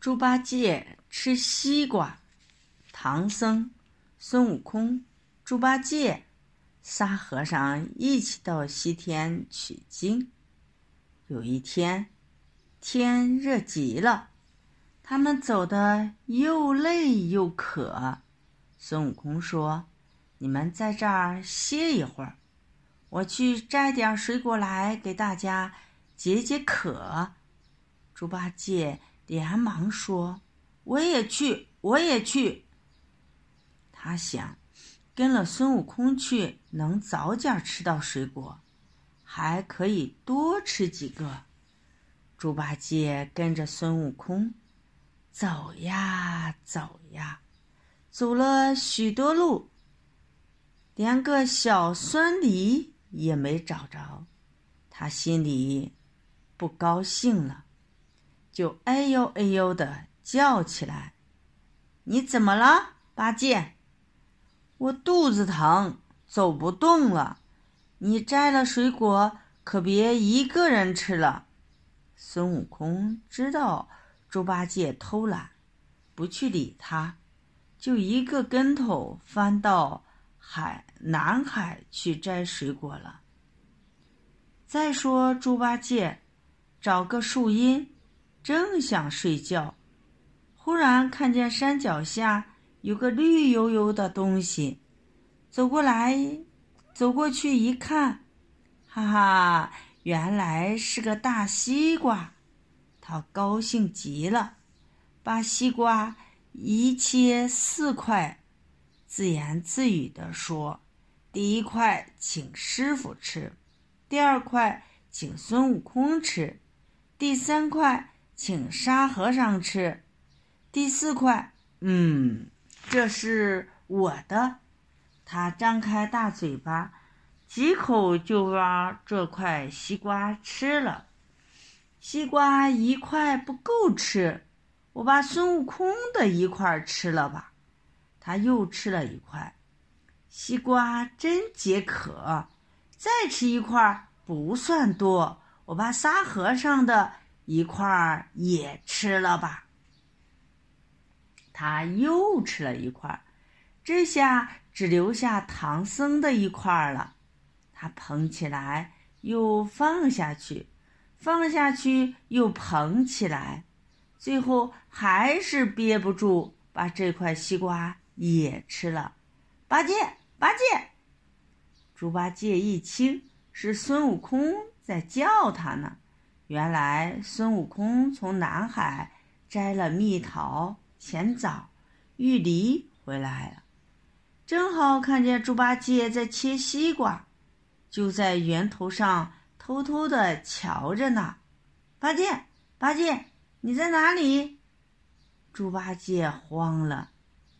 猪八戒吃西瓜，唐僧、孙悟空、猪八戒、沙和尚一起到西天取经。有一天，天热极了，他们走的又累又渴。孙悟空说：“你们在这儿歇一会儿，我去摘点水果来给大家解解渴。”猪八戒。连忙说：“我也去，我也去。”他想，跟了孙悟空去，能早点吃到水果，还可以多吃几个。猪八戒跟着孙悟空走呀走呀，走了许多路，连个小酸梨也没找着，他心里不高兴了。就哎呦哎呦的叫起来：“你怎么了，八戒？我肚子疼，走不动了。你摘了水果，可别一个人吃了。”孙悟空知道猪八戒偷懒，不去理他，就一个跟头翻到海南海去摘水果了。再说猪八戒，找个树荫。正想睡觉，忽然看见山脚下有个绿油油的东西，走过来，走过去一看，哈哈，原来是个大西瓜。他高兴极了，把西瓜一切四块，自言自语地说：“第一块请师傅吃，第二块请孙悟空吃，第三块。”请沙和尚吃，第四块，嗯，这是我的。他张开大嘴巴，几口就把这块西瓜吃了。西瓜一块不够吃，我把孙悟空的一块吃了吧。他又吃了一块，西瓜真解渴，再吃一块不算多，我把沙和尚的。一块儿也吃了吧。他又吃了一块儿，这下只留下唐僧的一块儿了。他捧起来又放下去，放下去又捧起来，最后还是憋不住，把这块西瓜也吃了。八戒，八戒！猪八戒一听是孙悟空在叫他呢。原来孙悟空从南海摘了蜜桃、甜枣、玉梨回来了，正好看见猪八戒在切西瓜，就在源头上偷偷的瞧着呢。八戒，八戒，你在哪里？猪八戒慌了，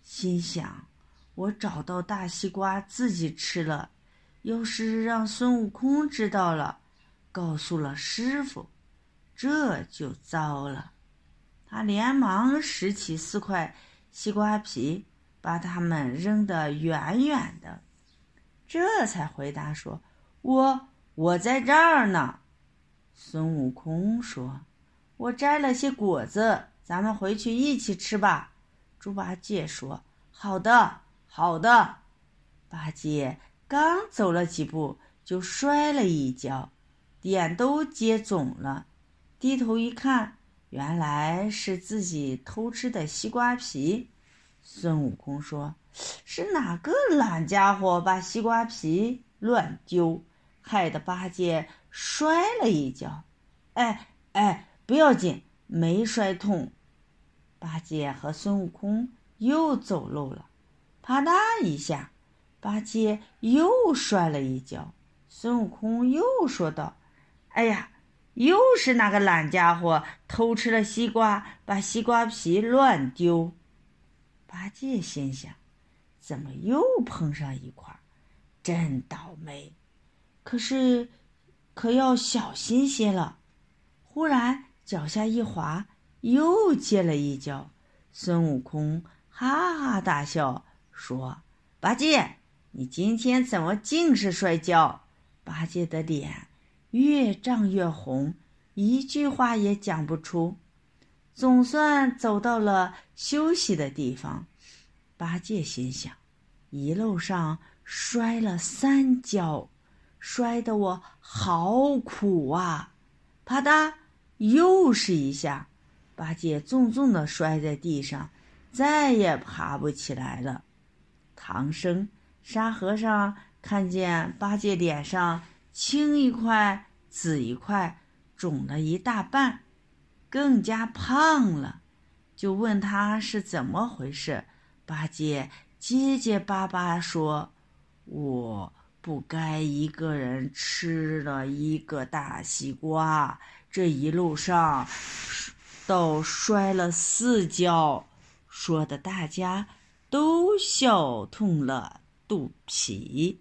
心想：我找到大西瓜自己吃了，要是让孙悟空知道了，告诉了师傅。这就糟了，他连忙拾起四块西瓜皮，把它们扔得远远的，这才回答说：“我我在这儿呢。”孙悟空说：“我摘了些果子，咱们回去一起吃吧。”猪八戒说：“好的，好的。”八戒刚走了几步，就摔了一跤，脸都接肿了。低头一看，原来是自己偷吃的西瓜皮。孙悟空说：“是哪个懒家伙把西瓜皮乱丢，害得八戒摔了一跤？”哎哎，不要紧，没摔痛。八戒和孙悟空又走漏了，啪嗒一下，八戒又摔了一跤。孙悟空又说道：“哎呀！”又是那个懒家伙偷吃了西瓜，把西瓜皮乱丢。八戒心想：怎么又碰上一块？真倒霉！可是，可要小心些了。忽然脚下一滑，又接了一跤。孙悟空哈哈大笑，说：“八戒，你今天怎么尽是摔跤？”八戒的脸。越涨越红，一句话也讲不出。总算走到了休息的地方。八戒心想：一路上摔了三跤，摔得我好苦啊！啪嗒，又是一下，八戒重重的摔在地上，再也爬不起来了。唐僧、沙和尚看见八戒脸上青一块紫一块，肿了一大半，更加胖了，就问他是怎么回事。八戒结结巴巴说：“我不该一个人吃了一个大西瓜，这一路上都摔了四跤，说的大家都笑痛了肚皮。”